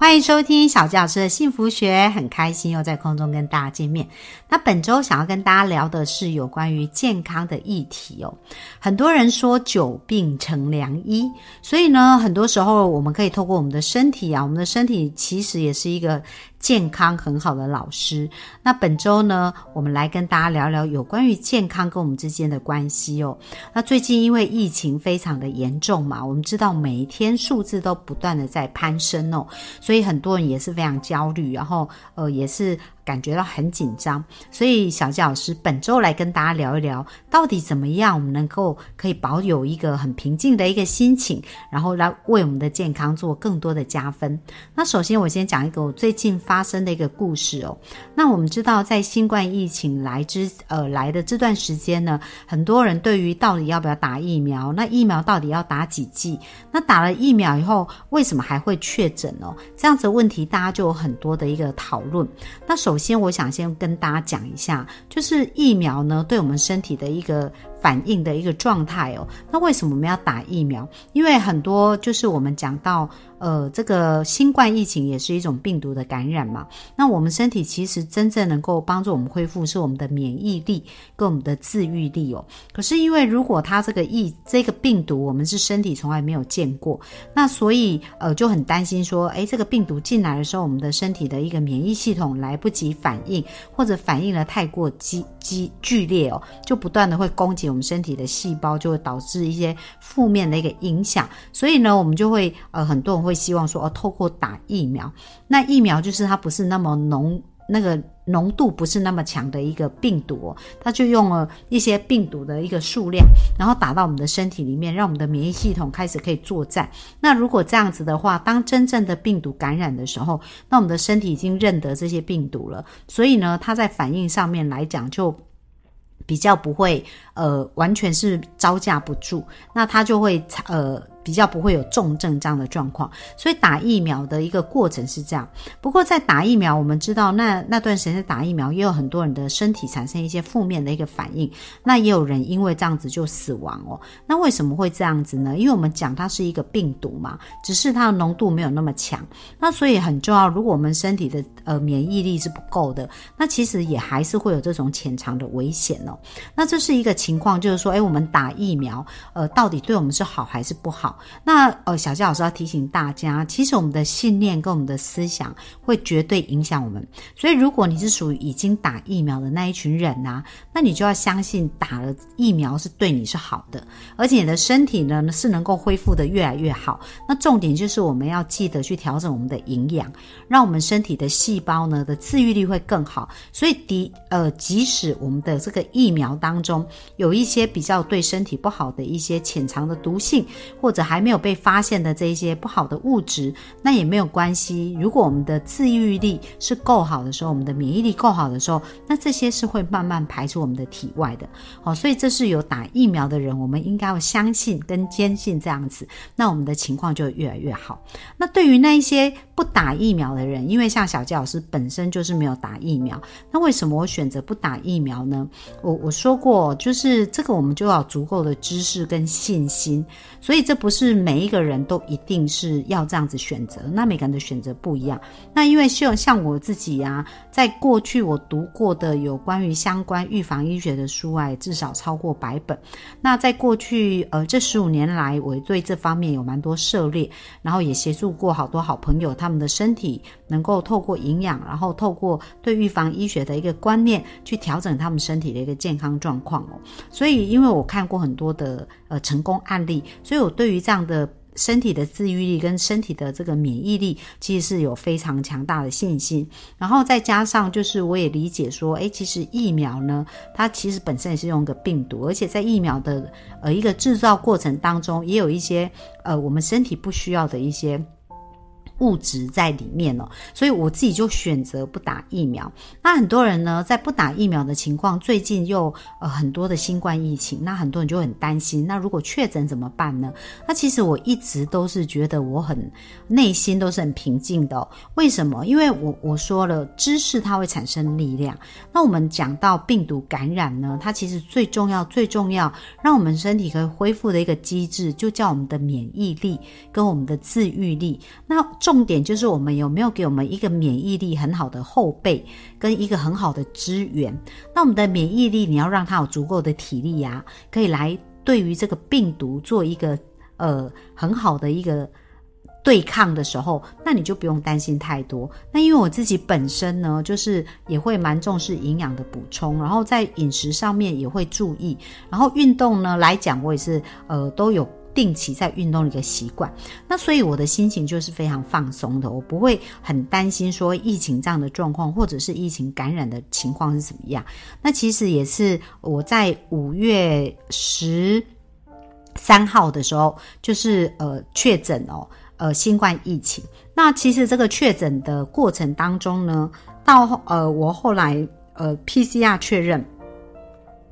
欢迎收听小教师的幸福学，很开心又在空中跟大家见面。那本周想要跟大家聊的是有关于健康的议题哦。很多人说久病成良医，所以呢，很多时候我们可以透过我们的身体啊，我们的身体其实也是一个。健康很好的老师，那本周呢，我们来跟大家聊聊有关于健康跟我们之间的关系哦。那最近因为疫情非常的严重嘛，我们知道每一天数字都不断的在攀升哦，所以很多人也是非常焦虑，然后呃也是。感觉到很紧张，所以小纪老师本周来跟大家聊一聊，到底怎么样我们能够可以保有一个很平静的一个心情，然后来为我们的健康做更多的加分。那首先我先讲一个我最近发生的一个故事哦。那我们知道，在新冠疫情来之呃来的这段时间呢，很多人对于到底要不要打疫苗，那疫苗到底要打几剂，那打了疫苗以后为什么还会确诊哦？这样子问题大家就有很多的一个讨论。那首先，我想先跟大家讲一下，就是疫苗呢，对我们身体的一个。反应的一个状态哦，那为什么我们要打疫苗？因为很多就是我们讲到，呃，这个新冠疫情也是一种病毒的感染嘛。那我们身体其实真正能够帮助我们恢复是我们的免疫力跟我们的自愈力哦。可是因为如果它这个疫这个病毒我们是身体从来没有见过，那所以呃就很担心说，诶，这个病毒进来的时候，我们的身体的一个免疫系统来不及反应，或者反应了太过激激剧烈哦，就不断的会攻击。我们身体的细胞就会导致一些负面的一个影响，所以呢，我们就会呃，很多人会希望说，哦，透过打疫苗，那疫苗就是它不是那么浓，那个浓度不是那么强的一个病毒，它就用了一些病毒的一个数量，然后打到我们的身体里面，让我们的免疫系统开始可以作战。那如果这样子的话，当真正的病毒感染的时候，那我们的身体已经认得这些病毒了，所以呢，它在反应上面来讲就。比较不会，呃，完全是招架不住，那他就会，呃，比较不会有重症这样的状况。所以打疫苗的一个过程是这样。不过在打疫苗，我们知道那那段时间打疫苗，也有很多人的身体产生一些负面的一个反应，那也有人因为这样子就死亡哦。那为什么会这样子呢？因为我们讲它是一个病毒嘛，只是它的浓度没有那么强。那所以很重要，如果我们身体的呃免疫力是不够的，那其实也还是会有这种潜藏的危险哦。那这是一个情况，就是说，哎，我们打疫苗，呃，到底对我们是好还是不好？那呃，小佳老师要提醒大家，其实我们的信念跟我们的思想会绝对影响我们。所以，如果你是属于已经打疫苗的那一群人呐，那你就要相信打了疫苗是对你是好的，而且你的身体呢是能够恢复的越来越好。那重点就是我们要记得去调整我们的营养，让我们身体的细胞呢的自愈力会更好。所以，敌呃，即使我们的这个疫苗当中有一些比较对身体不好的一些潜藏的毒性，或者还没有被发现的这一些不好的物质，那也没有关系。如果我们的自愈力是够好的时候，我们的免疫力够好的时候，那这些是会慢慢排出我们的体外的。好，所以这是有打疫苗的人，我们应该要相信跟坚信这样子，那我们的情况就越来越好。那对于那一些不打疫苗的人，因为像小杰老师本身就是没有打疫苗，那为什么我选择不打疫苗呢？我我说。过就是这个，我们就要足够的知识跟信心，所以这不是每一个人都一定是要这样子选择。那每个人的选择不一样。那因为像像我自己呀，在过去我读过的有关于相关预防医学的书啊，至少超过百本。那在过去呃这十五年来，我对这方面有蛮多涉猎，然后也协助过好多好朋友，他他们的身体能够透过营养，然后透过对预防医学的一个观念，去调整他们身体的一个健康状。况哦，所以因为我看过很多的呃成功案例，所以我对于这样的身体的自愈力跟身体的这个免疫力，其实是有非常强大的信心。然后再加上就是我也理解说，哎，其实疫苗呢，它其实本身也是用个病毒，而且在疫苗的呃一个制造过程当中，也有一些呃我们身体不需要的一些。物质在里面哦，所以我自己就选择不打疫苗。那很多人呢，在不打疫苗的情况，最近又呃很多的新冠疫情，那很多人就很担心。那如果确诊怎么办呢？那其实我一直都是觉得我很内心都是很平静的。为什么？因为我我说了，知识它会产生力量。那我们讲到病毒感染呢，它其实最重要、最重要，让我们身体可以恢复的一个机制，就叫我们的免疫力跟我们的自愈力。那重点就是我们有没有给我们一个免疫力很好的后备，跟一个很好的资源。那我们的免疫力，你要让它有足够的体力呀，可以来对于这个病毒做一个呃很好的一个对抗的时候，那你就不用担心太多。那因为我自己本身呢，就是也会蛮重视营养的补充，然后在饮食上面也会注意，然后运动呢来讲，我也是呃都有。定期在运动的一个习惯，那所以我的心情就是非常放松的，我不会很担心说疫情这样的状况，或者是疫情感染的情况是怎么样。那其实也是我在五月十三号的时候，就是呃确诊哦，呃新冠疫情。那其实这个确诊的过程当中呢，到呃我后来呃 PCR 确认，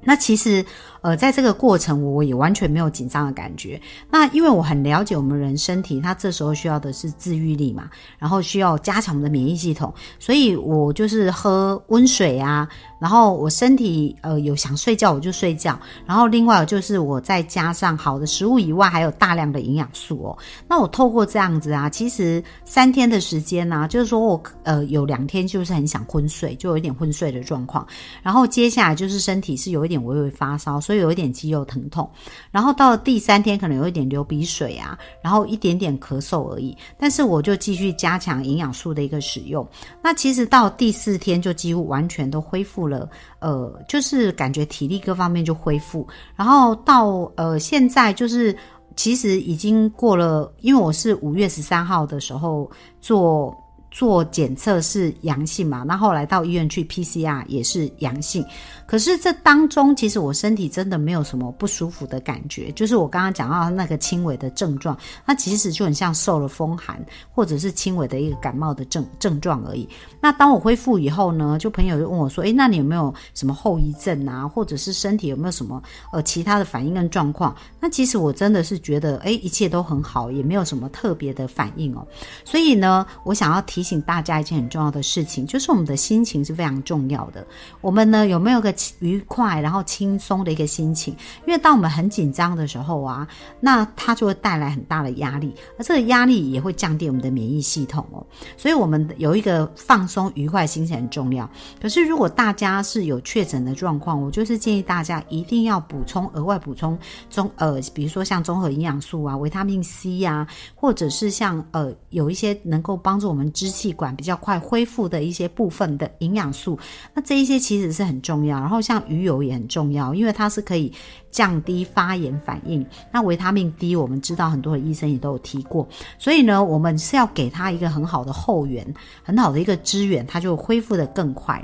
那其实。呃，在这个过程，我也完全没有紧张的感觉。那因为我很了解我们人身体，它这时候需要的是自愈力嘛，然后需要加强我们的免疫系统，所以我就是喝温水啊，然后我身体呃有想睡觉我就睡觉，然后另外就是我再加上好的食物以外，还有大量的营养素哦。那我透过这样子啊，其实三天的时间呢，就是说我呃有两天就是很想昏睡，就有一点昏睡的状况，然后接下来就是身体是有一点微微发烧，所以。有一点肌肉疼痛，然后到了第三天可能有一点流鼻水啊，然后一点点咳嗽而已。但是我就继续加强营养素的一个使用。那其实到第四天就几乎完全都恢复了，呃，就是感觉体力各方面就恢复。然后到呃现在就是其实已经过了，因为我是五月十三号的时候做。做检测是阳性嘛？那后来到医院去 PCR 也是阳性。可是这当中，其实我身体真的没有什么不舒服的感觉，就是我刚刚讲到那个轻微的症状，那其实就很像受了风寒，或者是轻微的一个感冒的症症状而已。那当我恢复以后呢，就朋友就问我说：“诶，那你有没有什么后遗症啊？或者是身体有没有什么呃其他的反应跟状况？”那其实我真的是觉得，诶，一切都很好，也没有什么特别的反应哦。所以呢，我想要提。醒大家一件很重要的事情，就是我们的心情是非常重要的。我们呢有没有个愉快然后轻松的一个心情？因为当我们很紧张的时候啊，那它就会带来很大的压力，而这个压力也会降低我们的免疫系统哦。所以，我们有一个放松愉快心情很重要。可是，如果大家是有确诊的状况，我就是建议大家一定要补充额外补充综呃，比如说像综合营养素啊、维他命 C 呀，或者是像呃有一些能够帮助我们支气管比较快恢复的一些部分的营养素，那这一些其实是很重要。然后像鱼油也很重要，因为它是可以降低发炎反应。那维他命 D 我们知道很多的医生也都有提过，所以呢，我们是要给他一个很好的后援，很好的一个支援，他就恢复的更快。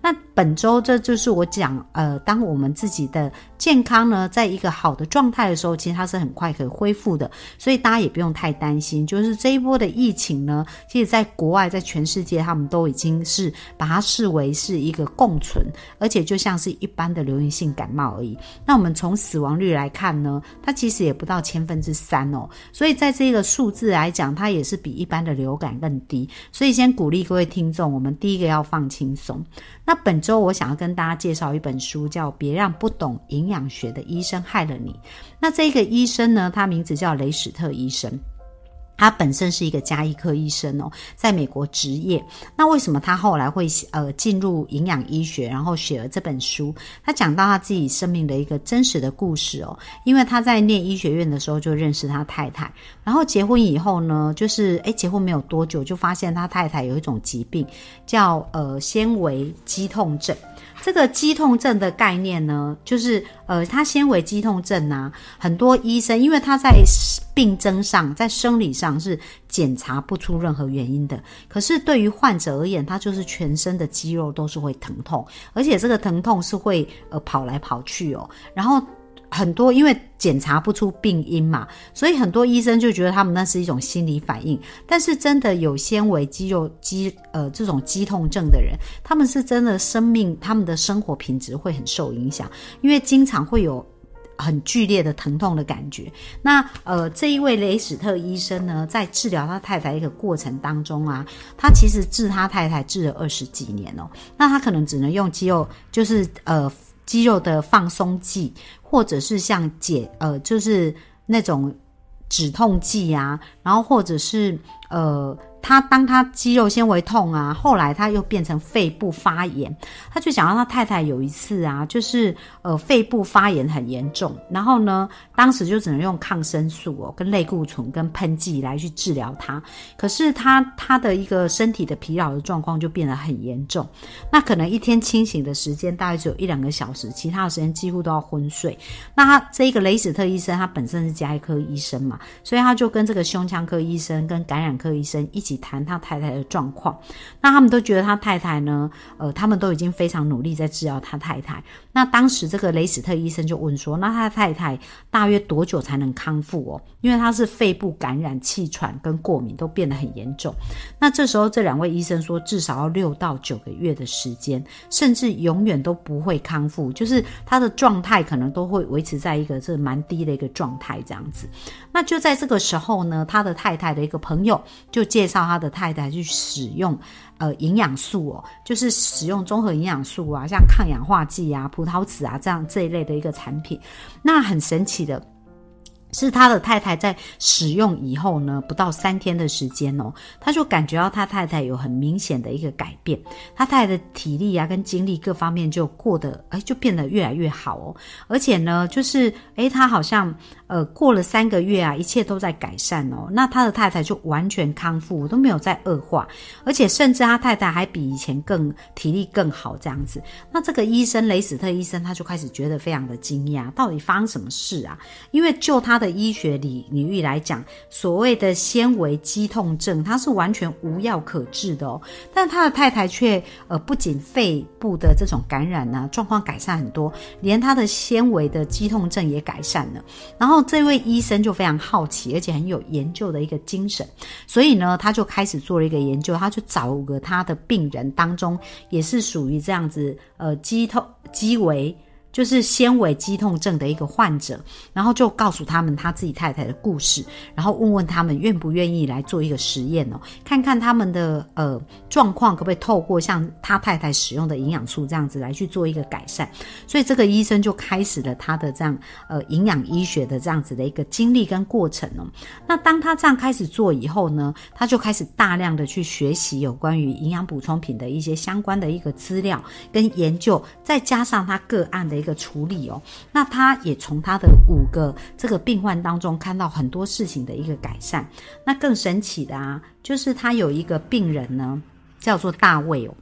那本周这就是我讲，呃，当我们自己的健康呢，在一个好的状态的时候，其实它是很快可以恢复的，所以大家也不用太担心。就是这一波的疫情呢，其实在国外，在全世界，他们都已经是把它视为是一个共存，而且就像是一般的流行性感冒而已。那我们从从死亡率来看呢，它其实也不到千分之三哦，所以在这个数字来讲，它也是比一般的流感更低。所以先鼓励各位听众，我们第一个要放轻松。那本周我想要跟大家介绍一本书，叫《别让不懂营养学的医生害了你》。那这个医生呢，他名字叫雷史特医生。他本身是一个加医科医生哦，在美国执业。那为什么他后来会呃进入营养医学，然后写了这本书？他讲到他自己生命的一个真实的故事哦。因为他在念医学院的时候就认识他太太，然后结婚以后呢，就是诶结婚没有多久就发现他太太有一种疾病，叫呃纤维肌痛症。这个肌痛症的概念呢，就是呃，它纤维肌痛症啊，很多医生因为他在病征上，在生理上是检查不出任何原因的，可是对于患者而言，他就是全身的肌肉都是会疼痛，而且这个疼痛是会呃跑来跑去哦，然后。很多因为检查不出病因嘛，所以很多医生就觉得他们那是一种心理反应。但是真的有纤维肌肉肌呃这种肌痛症的人，他们是真的生命他们的生活品质会很受影响，因为经常会有。很剧烈的疼痛的感觉。那呃，这一位雷史特医生呢，在治疗他太太一个过程当中啊，他其实治他太太治了二十几年哦。那他可能只能用肌肉，就是呃肌肉的放松剂，或者是像解呃就是那种止痛剂啊，然后或者是呃。他当他肌肉纤维痛啊，后来他又变成肺部发炎，他就想到他太太有一次啊，就是呃肺部发炎很严重，然后呢，当时就只能用抗生素哦，跟类固醇跟喷剂来去治疗他。可是他他的一个身体的疲劳的状况就变得很严重，那可能一天清醒的时间大概只有一两个小时，其他的时间几乎都要昏睡。那他这个雷斯特医生，他本身是加医科医生嘛，所以他就跟这个胸腔科医生跟感染科医生一起。谈他太太的状况，那他们都觉得他太太呢，呃，他们都已经非常努力在治疗他太太。那当时这个雷斯特医生就问说：“那他太太大约多久才能康复哦？因为他是肺部感染、气喘跟过敏都变得很严重。”那这时候这两位医生说，至少要六到九个月的时间，甚至永远都不会康复，就是他的状态可能都会维持在一个这蛮低的一个状态这样子。那就在这个时候呢，他的太太的一个朋友就介绍他的太太去使用。呃，营养素哦，就是使用综合营养素啊，像抗氧化剂啊、葡萄籽啊这样这一类的一个产品，那很神奇的。是他的太太在使用以后呢，不到三天的时间哦，他就感觉到他太太有很明显的一个改变，他太太的体力啊跟精力各方面就过得哎就变得越来越好哦，而且呢，就是哎他好像呃过了三个月啊，一切都在改善哦，那他的太太就完全康复，都没有再恶化，而且甚至他太太还比以前更体力更好这样子。那这个医生雷斯特医生他就开始觉得非常的惊讶，到底发生什么事啊？因为就他。的医学领领域来讲，所谓的纤维肌痛症，它是完全无药可治的哦。但他的太太却呃，不仅肺部的这种感染呢状况改善很多，连他的纤维的肌痛症也改善了。然后这位医生就非常好奇，而且很有研究的一个精神，所以呢，他就开始做了一个研究，他就找个他的病人当中，也是属于这样子呃肌痛肌维。就是纤维肌痛症的一个患者，然后就告诉他们他自己太太的故事，然后问问他们愿不愿意来做一个实验哦，看看他们的呃状况可不可以透过像他太太使用的营养素这样子来去做一个改善。所以这个医生就开始了他的这样呃营养医学的这样子的一个经历跟过程哦。那当他这样开始做以后呢，他就开始大量的去学习有关于营养补充品的一些相关的一个资料跟研究，再加上他个案的。一个处理哦，那他也从他的五个这个病患当中看到很多事情的一个改善。那更神奇的啊，就是他有一个病人呢，叫做大卫哦。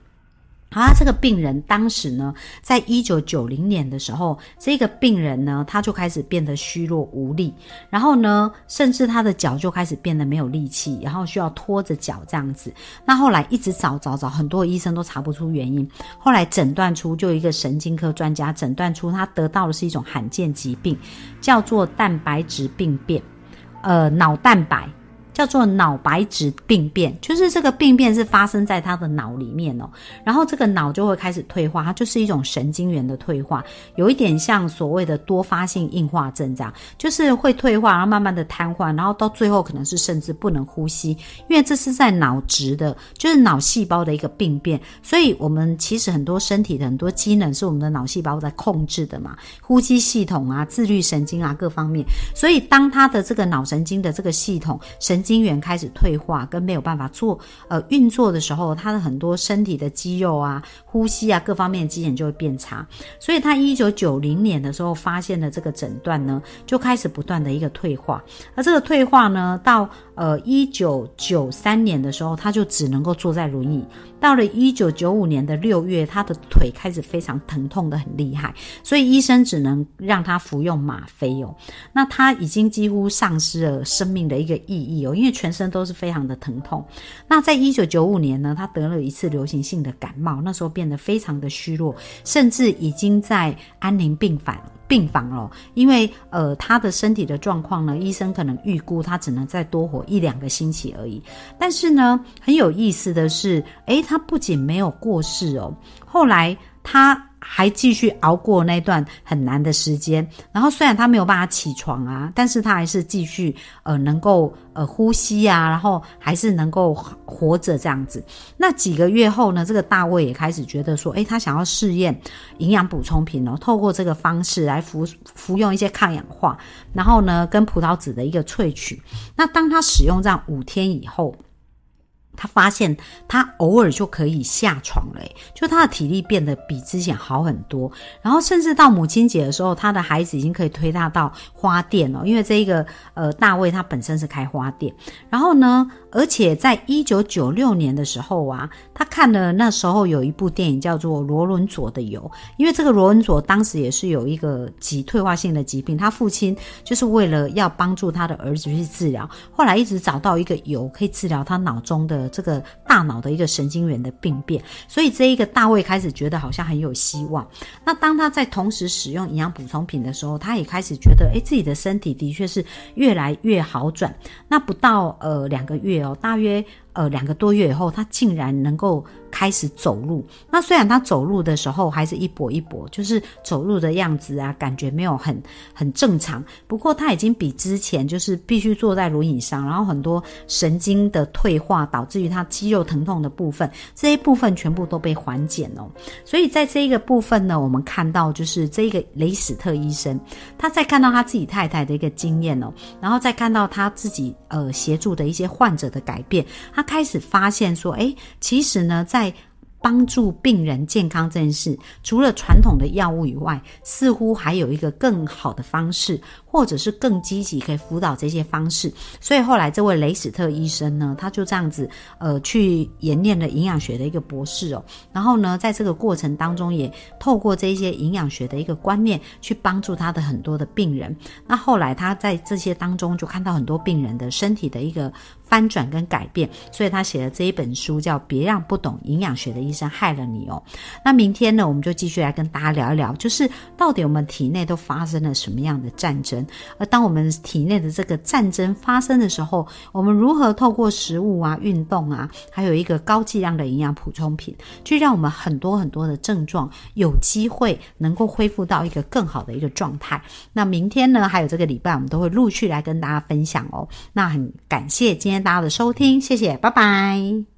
好，他这个病人当时呢，在一九九零年的时候，这个病人呢，他就开始变得虚弱无力，然后呢，甚至他的脚就开始变得没有力气，然后需要拖着脚这样子。那后来一直找找找，很多医生都查不出原因。后来诊断出，就一个神经科专家诊断出，他得到的是一种罕见疾病，叫做蛋白质病变，呃，脑蛋白。叫做脑白质病变，就是这个病变是发生在他的脑里面哦，然后这个脑就会开始退化，它就是一种神经元的退化，有一点像所谓的多发性硬化症这样，就是会退化，然后慢慢的瘫痪，然后到最后可能是甚至不能呼吸，因为这是在脑质的，就是脑细胞的一个病变，所以我们其实很多身体的很多机能是我们的脑细胞在控制的嘛，呼吸系统啊、自律神经啊各方面，所以当他的这个脑神经的这个系统神。精元开始退化，跟没有办法做呃运作的时候，他的很多身体的肌肉啊、呼吸啊各方面的机能就会变差。所以他一九九零年的时候发现了这个诊断呢，就开始不断的一个退化。而这个退化呢，到呃一九九三年的时候，他就只能够坐在轮椅。到了一九九五年的六月，他的腿开始非常疼痛的很厉害，所以医生只能让他服用吗啡哦。那他已经几乎丧失了生命的一个意义哦。因为全身都是非常的疼痛。那在一九九五年呢，他得了一次流行性的感冒，那时候变得非常的虚弱，甚至已经在安宁病房。病房了，因为呃，他的身体的状况呢，医生可能预估他只能再多活一两个星期而已。但是呢，很有意思的是，诶，他不仅没有过世哦，后来他。还继续熬过那段很难的时间，然后虽然他没有办法起床啊，但是他还是继续呃能够呃呼吸啊，然后还是能够活着这样子。那几个月后呢，这个大卫也开始觉得说，诶，他想要试验营养补充品哦，透过这个方式来服服用一些抗氧化，然后呢跟葡萄籽的一个萃取。那当他使用这样五天以后。他发现他偶尔就可以下床了，就他的体力变得比之前好很多。然后甚至到母亲节的时候，他的孩子已经可以推他到花店了，因为这一个呃大卫他本身是开花店。然后呢？而且在一九九六年的时候啊，他看了那时候有一部电影叫做《罗伦佐的油》，因为这个罗伦佐当时也是有一个疾退化性的疾病，他父亲就是为了要帮助他的儿子去治疗，后来一直找到一个油可以治疗他脑中的这个大脑的一个神经元的病变，所以这一个大卫开始觉得好像很有希望。那当他在同时使用营养补充品的时候，他也开始觉得，哎，自己的身体的确是越来越好转。那不到呃两个月哦。大约呃两个多月以后，他竟然能够。开始走路，那虽然他走路的时候还是一跛一跛，就是走路的样子啊，感觉没有很很正常。不过他已经比之前就是必须坐在轮椅上，然后很多神经的退化导致于他肌肉疼痛的部分，这一部分全部都被缓解哦。所以在这一个部分呢，我们看到就是这个雷史特医生，他在看到他自己太太的一个经验哦，然后再看到他自己呃协助的一些患者的改变，他开始发现说，哎，其实呢在帮助病人健康这件事，除了传统的药物以外，似乎还有一个更好的方式。或者是更积极可以辅导这些方式，所以后来这位雷史特医生呢，他就这样子呃去研练了营养学的一个博士哦，然后呢，在这个过程当中也透过这些营养学的一个观念去帮助他的很多的病人。那后来他在这些当中就看到很多病人的身体的一个翻转跟改变，所以他写了这一本书叫《别让不懂营养学的医生害了你》哦。那明天呢，我们就继续来跟大家聊一聊，就是到底我们体内都发生了什么样的战争。而当我们体内的这个战争发生的时候，我们如何透过食物啊、运动啊，还有一个高剂量的营养补充品，去让我们很多很多的症状有机会能够恢复到一个更好的一个状态？那明天呢，还有这个礼拜，我们都会陆续来跟大家分享哦。那很感谢今天大家的收听，谢谢，拜拜。